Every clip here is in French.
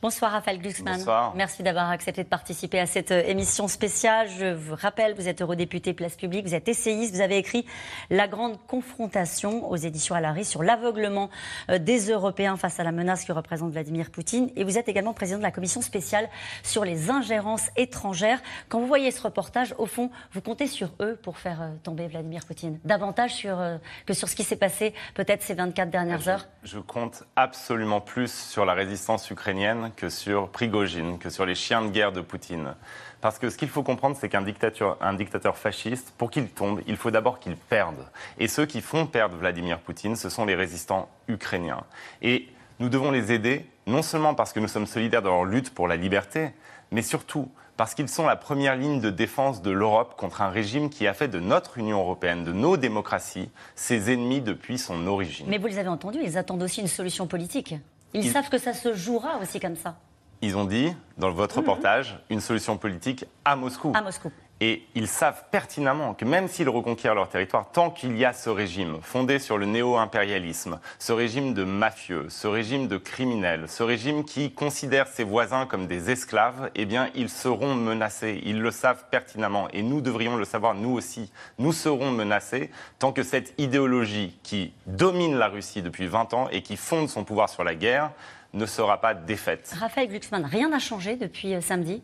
Bonsoir Raphaël Glucksmann. Bonsoir. Merci d'avoir accepté de participer à cette euh, émission spéciale. Je vous rappelle, vous êtes eurodéputé Place Publique, vous êtes essayiste, vous avez écrit La grande confrontation aux éditions Alary sur l'aveuglement euh, des Européens face à la menace que représente Vladimir Poutine. Et vous êtes également président de la commission spéciale sur les ingérences étrangères. Quand vous voyez ce reportage, au fond, vous comptez sur eux pour faire euh, tomber Vladimir Poutine Davantage sur, que sur ce qui s'est passé peut-être ces 24 dernières heures je compte absolument plus sur la résistance ukrainienne que sur Prigogine, que sur les chiens de guerre de Poutine. Parce que ce qu'il faut comprendre, c'est qu'un dictateur, dictateur fasciste, pour qu'il tombe, il faut d'abord qu'il perde. Et ceux qui font perdre Vladimir Poutine, ce sont les résistants ukrainiens. Et nous devons les aider, non seulement parce que nous sommes solidaires de leur lutte pour la liberté, mais surtout parce qu'ils sont la première ligne de défense de l'Europe contre un régime qui a fait de notre Union européenne, de nos démocraties, ses ennemis depuis son origine. Mais vous les avez entendus, ils attendent aussi une solution politique. Ils, ils, savent que ça se jouera aussi comme ça. Ils ont dit, dans votre mmh. reportage, une solution politique à Moscou. À Moscou. Et ils savent pertinemment que même s'ils reconquièrent leur territoire, tant qu'il y a ce régime fondé sur le néo-impérialisme, ce régime de mafieux, ce régime de criminels, ce régime qui considère ses voisins comme des esclaves, eh bien, ils seront menacés. Ils le savent pertinemment. Et nous devrions le savoir, nous aussi. Nous serons menacés tant que cette idéologie qui domine la Russie depuis 20 ans et qui fonde son pouvoir sur la guerre ne sera pas défaite. Raphaël Glucksmann, rien n'a changé depuis euh, samedi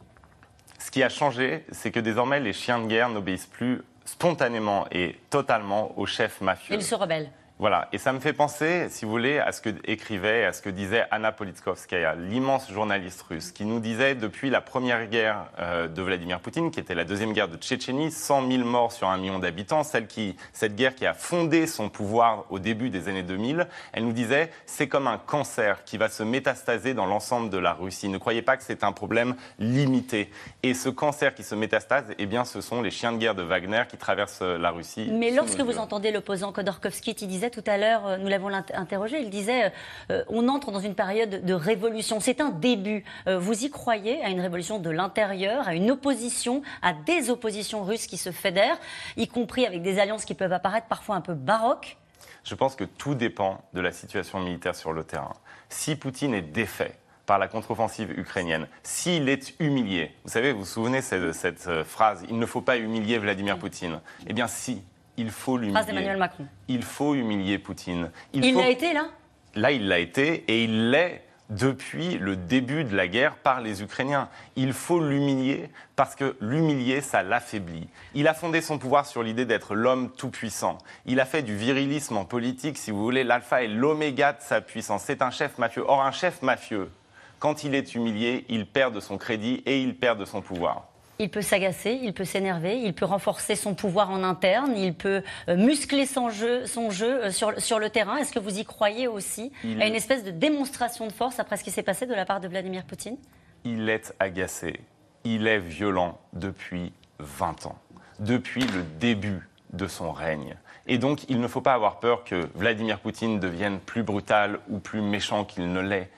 ce qui a changé, c'est que désormais, les chiens de guerre n'obéissent plus spontanément et totalement aux chefs mafieux. Ils se rebellent. Voilà, et ça me fait penser, si vous voulez, à ce que écrivait, à ce que disait Anna Politkovskaya, l'immense journaliste russe, qui nous disait depuis la première guerre euh, de Vladimir Poutine, qui était la deuxième guerre de Tchétchénie, 100 000 morts sur un million d'habitants, celle qui, cette guerre qui a fondé son pouvoir au début des années 2000, elle nous disait c'est comme un cancer qui va se métastaser dans l'ensemble de la Russie. Ne croyez pas que c'est un problème limité. Et ce cancer qui se métastase, eh bien, ce sont les chiens de guerre de Wagner qui traversent la Russie. Mais lorsque vous entendez l'opposant Khodorkovsky qui disait tout à l'heure, euh, nous l'avons interrogé, il disait euh, on entre dans une période de révolution. C'est un début. Euh, vous y croyez à une révolution de l'intérieur, à une opposition, à des oppositions russes qui se fédèrent, y compris avec des alliances qui peuvent apparaître parfois un peu baroques? Je pense que tout dépend de la situation militaire sur le terrain. Si Poutine est défait, par la contre-offensive ukrainienne, s'il est humilié, vous savez, vous vous souvenez de cette, cette phrase, il ne faut pas humilier Vladimir Poutine, eh bien si, il faut l'humilier. Macron. Il faut humilier Poutine. Il, faut... l'a été là Là, il l'a été et il l'est depuis le début de la guerre par les Ukrainiens. Il faut l'humilier parce que l'humilier, ça l'affaiblit. Il a fondé son pouvoir sur l'idée d'être l'homme tout-puissant. Il a fait du virilisme en politique, si vous voulez, l'alpha et l'oméga de sa puissance. C'est un chef mafieux. Or, un chef mafieux, quand il est humilié, il perd de son crédit et il perd de son pouvoir. Il peut s'agacer, il peut s'énerver, il peut renforcer son pouvoir en interne, il peut euh, muscler son jeu, son jeu euh, sur, sur le terrain. Est-ce que vous y croyez aussi il... à une espèce de démonstration de force après ce qui s'est passé de la part de Vladimir Poutine? Il est agacé, il est violent depuis 20 ans, depuis le début de son règne. Et donc, il ne faut pas avoir peur que Vladimir Poutine devienne plus brutal ou plus méchant qu'il ne l'est.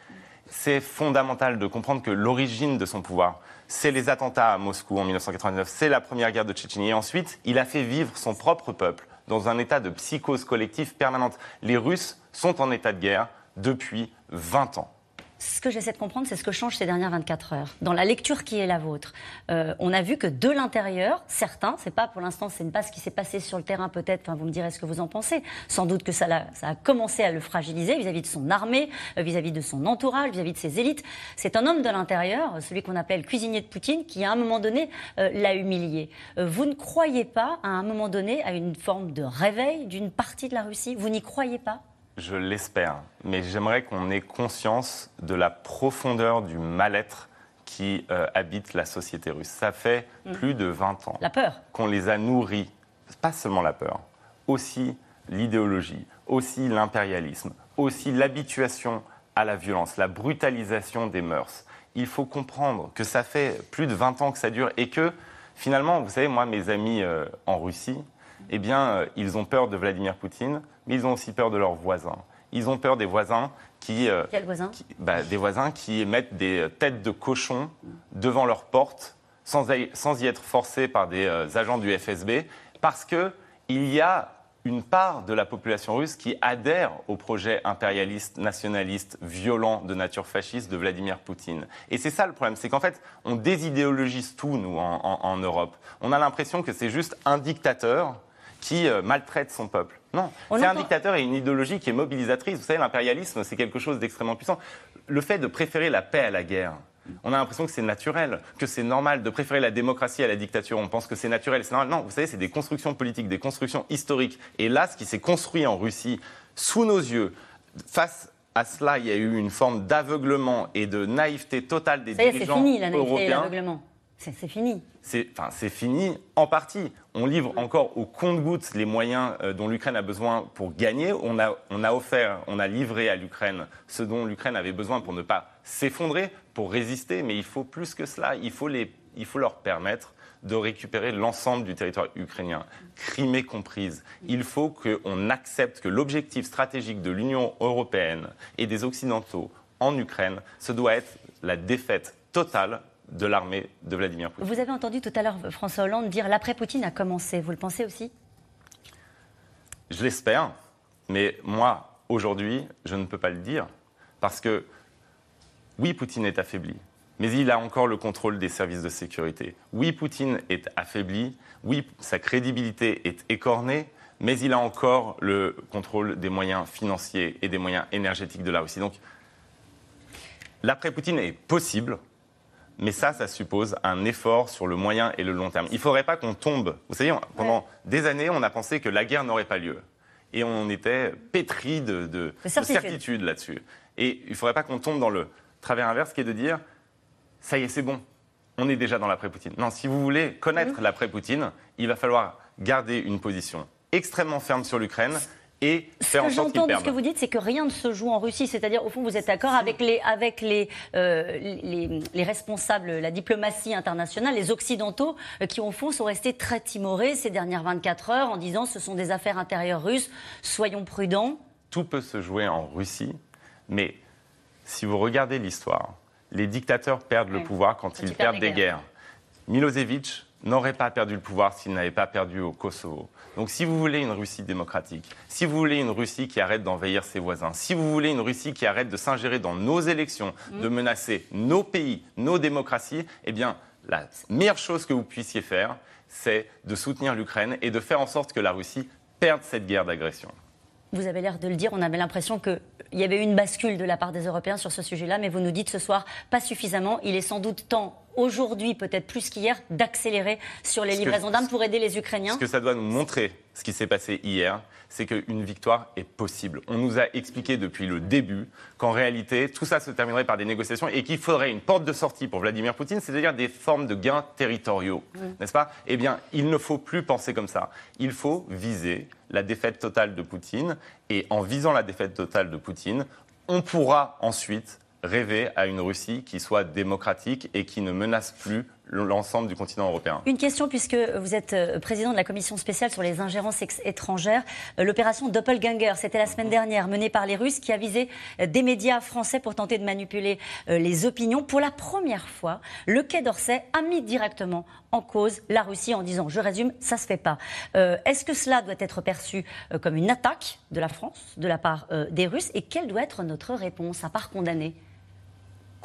C'est fondamental de comprendre que l'origine de son pouvoir, c'est les attentats à Moscou en 1999, c'est la première guerre de Tchétchénie. Et ensuite, il a fait vivre son propre peuple dans un état de psychose collective permanente. Les Russes sont en état de guerre depuis 20 ans ce que j'essaie de comprendre, c'est ce que change ces dernières 24 heures. Dans la lecture qui est la vôtre, euh, on a vu que de l'intérieur, certains, c'est pas pour l'instant, c'est pas ce qui s'est passé sur le terrain peut-être, enfin, vous me direz ce que vous en pensez, sans doute que ça, a, commencé à le fragiliser vis-à-vis de son armée, euh, vis-à-vis de son entourage, vis-à-vis de ses élites. C'est un homme de l'intérieur, celui qu'on appelait le cuisinier de Poutine, qui à un moment donné euh, l'a humilié. Vous ne croyez pas à un moment donné à une forme de réveil d'une partie de la Russie? Vous n'y croyez pas? Je l'espère, mais j'aimerais qu'on ait conscience de la profondeur du mal-être qui euh, habite la société russe. Ça fait mmh. plus de 20 ans la peur qu'on les a nourris, pas seulement la peur, aussi l'idéologie, aussi l'impérialisme, aussi l'habituation à la violence, la brutalisation des mœurs. Il faut comprendre que ça fait plus de 20 ans que ça dure et que finalement, vous savez, moi, mes amis euh, en Russie, eh bien, euh, ils ont peur de Vladimir Poutine, mais ils ont aussi peur de leurs voisins. Ils ont peur des voisins qui. Euh, Quels voisins qui, bah, Des voisins qui mettent des têtes de cochons devant leur porte sans, sans y être forcés par des euh, agents du FSB, parce que il y a une part de la population russe qui adhère au projet impérialiste, nationaliste, violent de nature fasciste de Vladimir Poutine. Et c'est ça le problème, c'est qu'en fait, on désidéologise tout, nous, en, Europe. On a l'impression que c'est juste un dictateur qui euh, maltraite son peuple. Non, c'est un dictateur et une idéologie qui est mobilisatrice. Vous savez, l'impérialisme, c'est quelque chose d'extrêmement puissant. Le fait de préférer la paix à la guerre, on a l'impression que c'est naturel, que c'est normal de préférer la démocratie à la dictature. On pense que c'est naturel, c'est normal. Non, vous savez, c'est des constructions politiques, des constructions historiques. Et là, ce qui s'est construit en Russie, sous nos yeux, face à cela, il y a eu une forme d'aveuglement et de naïveté totale des dirigeants européens. C'est fini la naïveté et l'aveuglement. C'est fini. C'est fini en partie. On livre encore au compte-gouttes les moyens euh, dont l'Ukraine a besoin pour gagner. On a, on a offert, on a livré à l'Ukraine ce dont l'Ukraine avait besoin pour ne pas s'effondrer, pour résister. Mais il faut plus que cela. Il faut, les, il faut leur permettre de récupérer l'ensemble du territoire ukrainien, Crimée comprise. Il faut qu'on accepte que l'objectif stratégique de l'Union européenne et des Occidentaux en Ukraine, ce doit être la défaite totale de l'armée de Vladimir Poutine. Vous avez entendu tout à l'heure François Hollande dire l'après-Poutine a commencé. Vous le pensez aussi? Je l'espère, mais moi, aujourd'hui, je ne peux pas le dire. Parce que, oui, Poutine est affaibli, mais il a encore le contrôle des services de sécurité. Oui, Poutine est affaibli, oui, sa crédibilité est écornée, mais il a encore le contrôle des moyens financiers et des moyens énergétiques de la Russie. Donc, l'après-Poutine est possible, mais ça, ça suppose un effort sur le moyen et le long terme. Il ne faudrait pas qu'on tombe. Vous savez, pendant des années, on a pensé que la guerre n'aurait pas lieu. Et on était pétri de, certitude, là-dessus. Et il ne faudrait pas qu'on tombe dans le travers inverse qui est de dire ça y est, c'est bon, on est déjà dans l'après-Poutine. Non, si vous voulez connaître l'après-Poutine, il va falloir garder une position extrêmement ferme sur l'Ukraine et faire en sorte Ce que j'entends de ce que vous dites, c'est que rien ne se joue en Russie. C'est-à-dire, au fond, vous êtes d'accord avec, les, avec les, euh, les, les, responsables, la diplomatie internationale, les Occidentaux, euh, qui, au fond, sont restés très timorés ces dernières 24 heures en disant ce sont des affaires intérieures russes, soyons prudents. Tout peut se jouer en Russie, mais si vous regardez l'histoire, les dictateurs perdent le pouvoir quand, ils, perdent des guerres. Milosevic n'aurait pas perdu le pouvoir s'il n'avait pas perdu au Kosovo. Donc si vous voulez une Russie démocratique, si vous voulez une Russie qui arrête d'envahir ses voisins, si vous voulez une Russie qui arrête de s'ingérer dans nos élections, mm. de menacer nos pays, nos démocraties, eh bien la meilleure chose que vous puissiez faire, c'est de soutenir l'Ukraine et de faire en sorte que la Russie perde cette guerre d'agression. Vous avez l'air de le dire, on avait l'impression qu'il y avait eu une bascule de la part des Européens sur ce sujet-là, mais vous nous dites ce soir pas suffisamment. Il est sans doute temps aujourd'hui, peut-être plus qu'hier, d'accélérer sur les livraisons d'armes pour aider les Ukrainiens Ce que ça doit nous montrer, ce qui s'est passé hier, c'est qu'une victoire est possible. On nous a expliqué depuis le début qu'en réalité, tout ça se terminerait par des négociations et qu'il faudrait une porte de sortie pour Vladimir Poutine, c'est-à-dire des formes de gains territoriaux, n'est-ce pas? Eh bien, il ne faut plus penser comme ça. Il faut viser la défaite totale de Poutine et en visant la défaite totale de Poutine, on pourra ensuite rêver à une Russie qui soit démocratique et qui ne menace plus l'ensemble du continent européen. Une question, puisque vous êtes euh, président de la commission spéciale sur les ingérences étrangères. Euh, l'opération Doppelganger, c'était la semaine dernière, menée par les Russes, qui a visé euh, des médias français pour tenter de manipuler les opinions. Pour la première fois, le Quai d'Orsay a mis directement en cause la Russie en disant, je résume, ça se fait pas. Est-ce que cela doit être perçu comme une attaque de la France, de la part des Russes, et quelle doit être notre réponse, à part condamner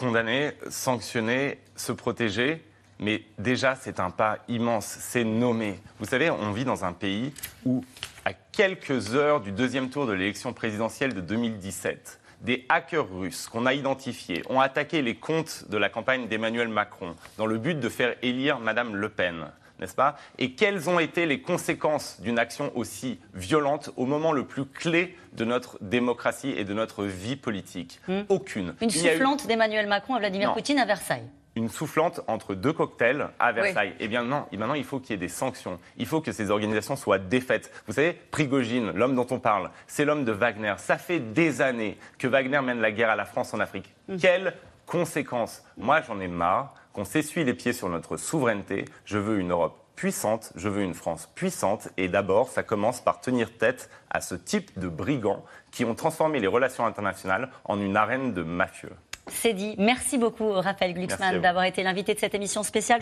Condamner, sanctionner, se protéger. Mais déjà, c'est un pas immense, c'est nommé. Vous savez, on vit dans un pays où, à quelques heures du deuxième tour de l'élection présidentielle de 2017, des hackers russes qu'on a identifiés ont attaqué les comptes de la campagne d'Emmanuel Macron dans le but de faire élire Madame Le Pen n'est-ce pas? Et quelles ont été les conséquences d'une action aussi violente au moment le plus clé de notre démocratie et de notre vie politique? Hmm. Aucune. Une soufflante d'Emmanuel Macron à Vladimir Poutine à Versailles une soufflante entre deux cocktails à Versailles. Eh bien non, maintenant il faut qu'il y ait des sanctions. Il faut que ces organisations soient défaites. Vous savez, Prigogine, l'homme dont on parle, c'est l'homme de Wagner. Ça fait des années que Wagner mène la guerre à la France en Afrique. Mm. Quelles conséquences? Moi j'en ai marre qu'on s'essuie les pieds sur notre souveraineté. Je veux une Europe puissante, je veux une France puissante. Et d'abord, ça commence par tenir tête à ce type de brigands qui ont transformé les relations internationales en une arène de mafieux. C'est dit. Merci beaucoup, Raphaël Glucksmann, d'avoir été l'invité de cette émission spéciale.